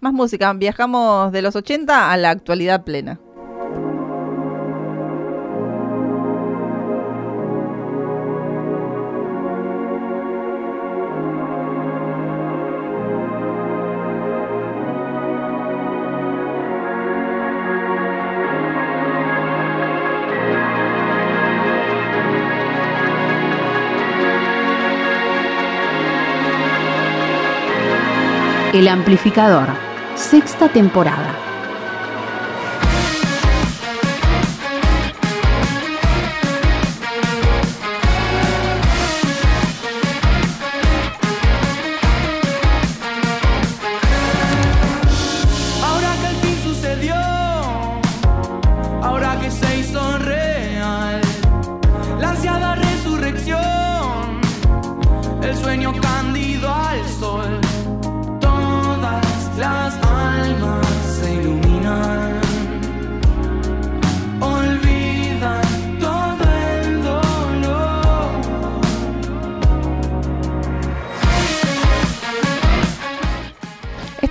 Más música, viajamos de los 80 a la actualidad plena. El amplificador, sexta temporada.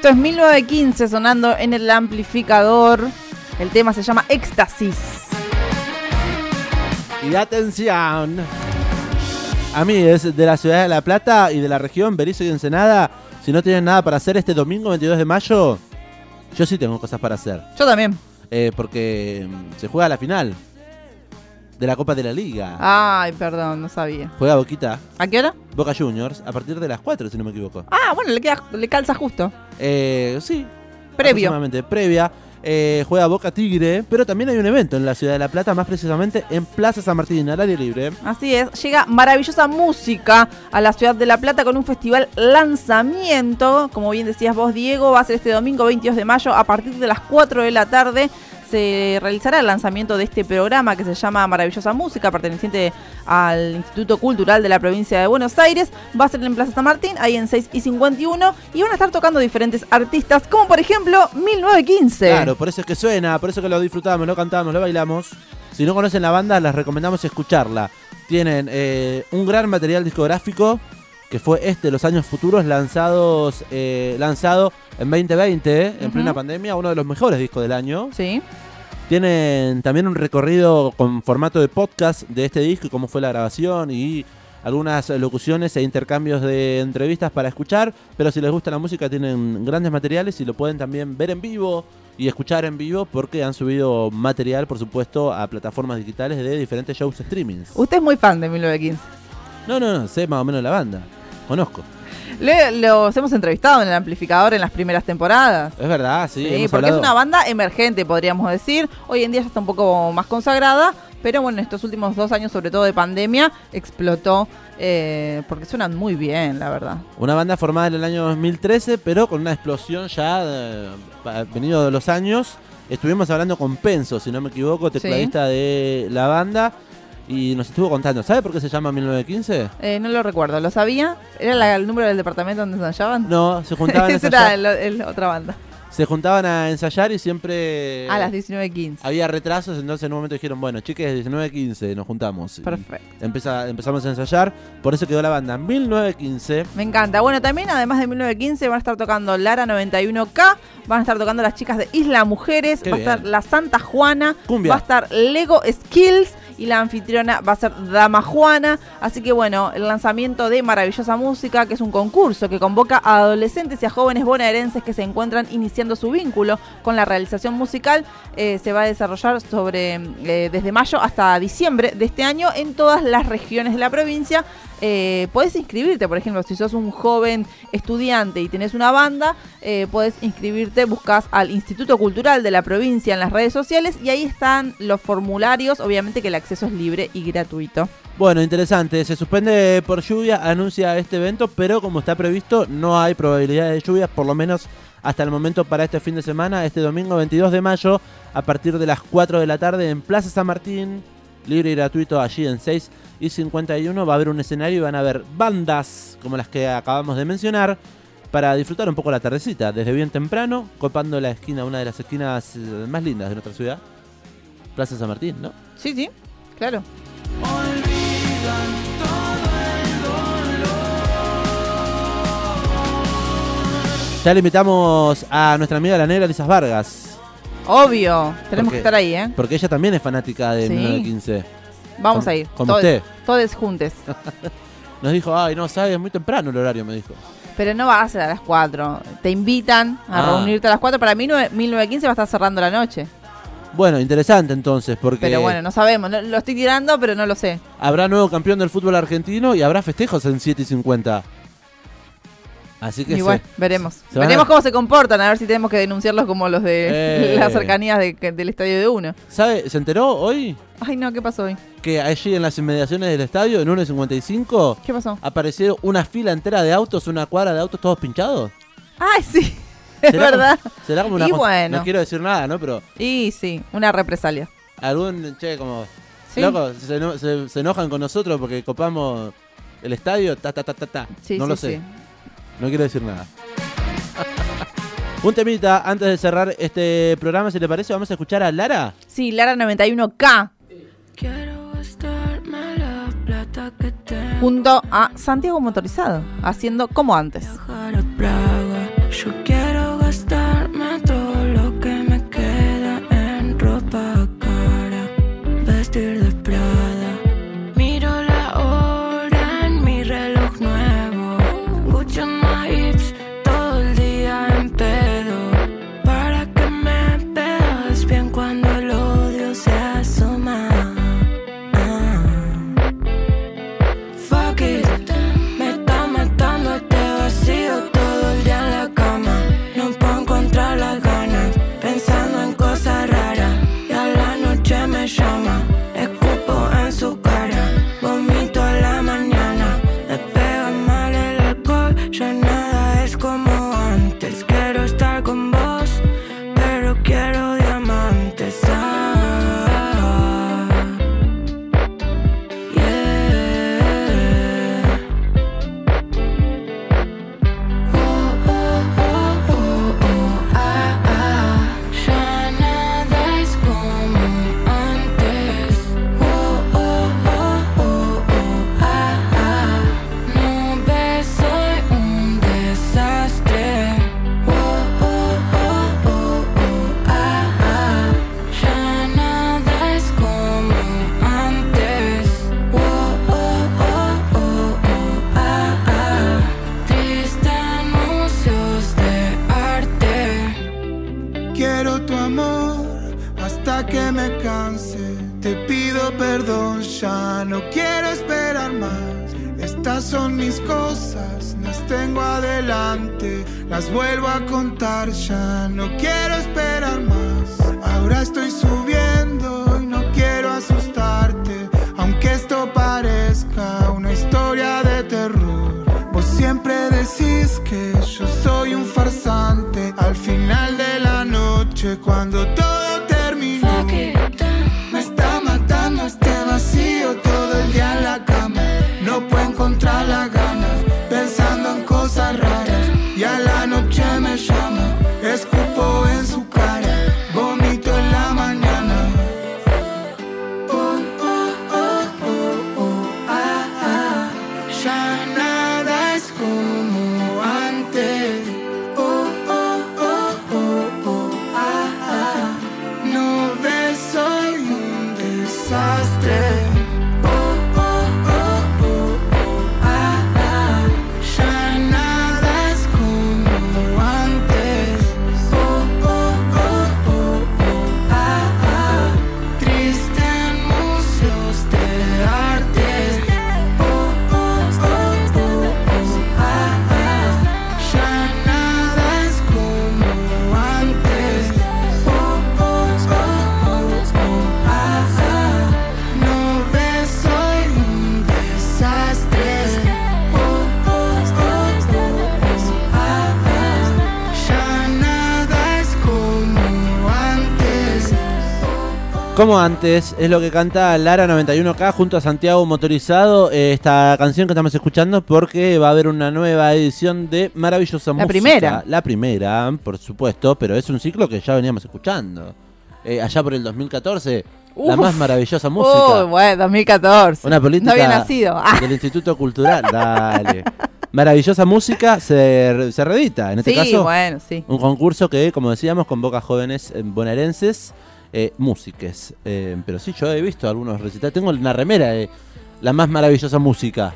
Esto es 1915 sonando en el amplificador. El tema se llama Éxtasis. Y atención. A mí es de la ciudad de La Plata y de la región Berizo y Ensenada. Si no tienen nada para hacer este domingo 22 de mayo, yo sí tengo cosas para hacer. Yo también. Eh, porque mm, se juega la final de la Copa de la Liga. Ay, perdón, no sabía. Juega Boquita, ¿A qué hora? Boca Juniors, a partir de las 4, si no me equivoco. Ah, bueno, le, queda, le calza justo. Eh, sí. Previo. previa. Eh, juega Boca Tigre, pero también hay un evento en la ciudad de La Plata, más precisamente en Plaza San Martín, al aire libre. Así es, llega maravillosa música a la ciudad de La Plata con un festival lanzamiento. Como bien decías vos, Diego, va a ser este domingo 22 de mayo a partir de las 4 de la tarde. Se realizará el lanzamiento de este programa que se llama Maravillosa Música, perteneciente al Instituto Cultural de la provincia de Buenos Aires. Va a ser en Plaza San Martín, ahí en 6 y 51. Y van a estar tocando diferentes artistas, como por ejemplo 1915. Claro, por eso es que suena, por eso que lo disfrutamos, lo cantamos, lo bailamos. Si no conocen la banda, les recomendamos escucharla. Tienen eh, un gran material discográfico que fue este, Los Años Futuros, lanzados, eh, lanzado en 2020, en plena pandemia, uno de los mejores discos del año. Sí. Tienen también un recorrido con formato de podcast de este disco y cómo fue la grabación y algunas locuciones e intercambios de entrevistas para escuchar. Pero si les gusta la música, tienen grandes materiales y lo pueden también ver en vivo y escuchar en vivo porque han subido material, por supuesto, a plataformas digitales de diferentes shows streamings. Usted es muy fan de 1915. No, no, no, sé más o menos la banda. Conozco. Le- los hemos entrevistado en el amplificador en las primeras temporadas. Es verdad, sí. Sí, porque es una banda emergente, podríamos decir. Hoy en día ya está un poco más consagrada, pero bueno, estos últimos dos años, sobre todo de pandemia, explotó eh, porque suenan muy bien, la verdad. Una banda formada en el año 2013, pero con una explosión ya eh, pa- venido de los años. Estuvimos hablando con Penso, si no me equivoco, tecladista de la banda, y nos estuvo contando. ¿Sabe por qué se llama 1915? Eh, no lo recuerdo, ¿lo sabía? ¿Era la- el número del departamento donde ensayaban? No, se juntaban, Esa era el- el- otra banda. se juntaban a ensayar y siempre A las 19.15. había retrasos, entonces en un momento dijeron, bueno, chiques, 1915, nos juntamos. Perfecto. empeza- empezamos a ensayar, por eso quedó la banda 1915. Me encanta. Bueno, también además de 1915 van a estar tocando Lara 91K, van a estar tocando las chicas de Isla Mujeres, Qué va a estar la Santa Juana, Cumbia. va a estar Lego Skills y la anfitriona va a ser Dama Juana. Así que bueno, el lanzamiento de Maravillosa Música, que es un concurso que convoca a adolescentes y a jóvenes bonaerenses que se encuentran iniciando su vínculo con la realización musical, eh, se va a desarrollar sobre eh, desde mayo hasta diciembre de este año en todas las regiones de la provincia. Eh, podés inscribirte, por ejemplo, si sos un joven estudiante y tenés una banda, eh, podés inscribirte, buscas al Instituto Cultural de la provincia en las redes sociales y ahí están los formularios, obviamente que el acceso es libre y gratuito. Bueno, interesante. Se suspende por lluvia, anuncia este evento, pero como está previsto, no hay probabilidad de lluvias, por lo menos hasta el momento para este fin de semana, este domingo 22 de mayo, a partir de las 4 de la tarde en Plaza San Martín, libre y gratuito allí en 6 y 51. Va a haber un escenario y van a haber bandas como las que acabamos de mencionar. Para disfrutar un poco la tardecita, desde bien temprano, copando la esquina, una de las esquinas eh, más lindas de nuestra ciudad. Plaza San Martín, ¿no? Sí, sí, claro. Ya le invitamos a nuestra amiga la negra Lisas Vargas, Obvio, tenemos Porque- que estar ahí, ¿eh? porque ella también es fanática de Sí. 1915. Vamos Con- a ir. como todos, usted. Todos juntos. Nos dijo, ay, no, sabe, es muy temprano el horario, me dijo. Pero no va a ser a las 4. Te invitan a Ah. reunirte a las 4. Para mí, nueve- 1915 va a estar cerrando la noche. Bueno, interesante entonces, porque Pero bueno, no sabemos. Lo estoy tirando, pero no lo sé. habrá nuevo campeón del fútbol argentino y habrá festejos en 7 y 50. Así que se- bueno, veremos. se veremos a- cómo se comportan, a ver si tenemos que denunciarlos como los de Eh. las cercanías de- que- del estadio de uno. ¿sabe? ¿Se enteró hoy Ay, no, ¿qué pasó hoy? que allí en las inmediaciones del estadio, en 1 y 55, ¿Qué pasó? apareció una fila entera de autos, una cuadra de autos todos pinchados? Ay, sí, es ¿Será verdad. como- será como una Y bueno. No quiero decir nada, ¿no? Pero Y sí, una represalia. algún, che, como... Sí. Loco, se, se- se enojan con nosotros porque copamos el estadio, ta, ta, ta, ta, ta. Sí, no sí, lo sé. sí. No quiero decir nada. Un temita antes de cerrar este programa, si le parece, vamos a escuchar a Lara. Sí, Lara 91K Quiero gastarme la plata que tengo. junto a Santiago Motorizado, haciendo como antes. Te pido perdón, ya no quiero esperar más. Estas son mis cosas, las tengo adelante. Las vuelvo a contar, ya no quiero esperar más. Ahora estoy subiendo y no quiero asustarte. Aunque esto parezca una historia de terror. Vos siempre decís que yo soy un farsante. Al final de la noche, cuando todo Como antes, es lo que canta Lara 91K junto a Santiago Motorizado. eh, esta canción que estamos escuchando porque va a haber una nueva edición de Maravillosa Música. primera. La primera, por supuesto, pero es un ciclo que ya veníamos escuchando. Eh, allá por el 2014, la más maravillosa música. Uy, bueno, 2014. Una política No había nacido. Ah, del Instituto Cultural. Dale. Maravillosa música se, se reedita, en este sí, caso. bueno, sí. Un concurso que, como decíamos, convoca jóvenes bonaerenses, eh, músiques. Eh, pero sí, yo he visto algunos recitales. Tengo una remera de la más maravillosa música.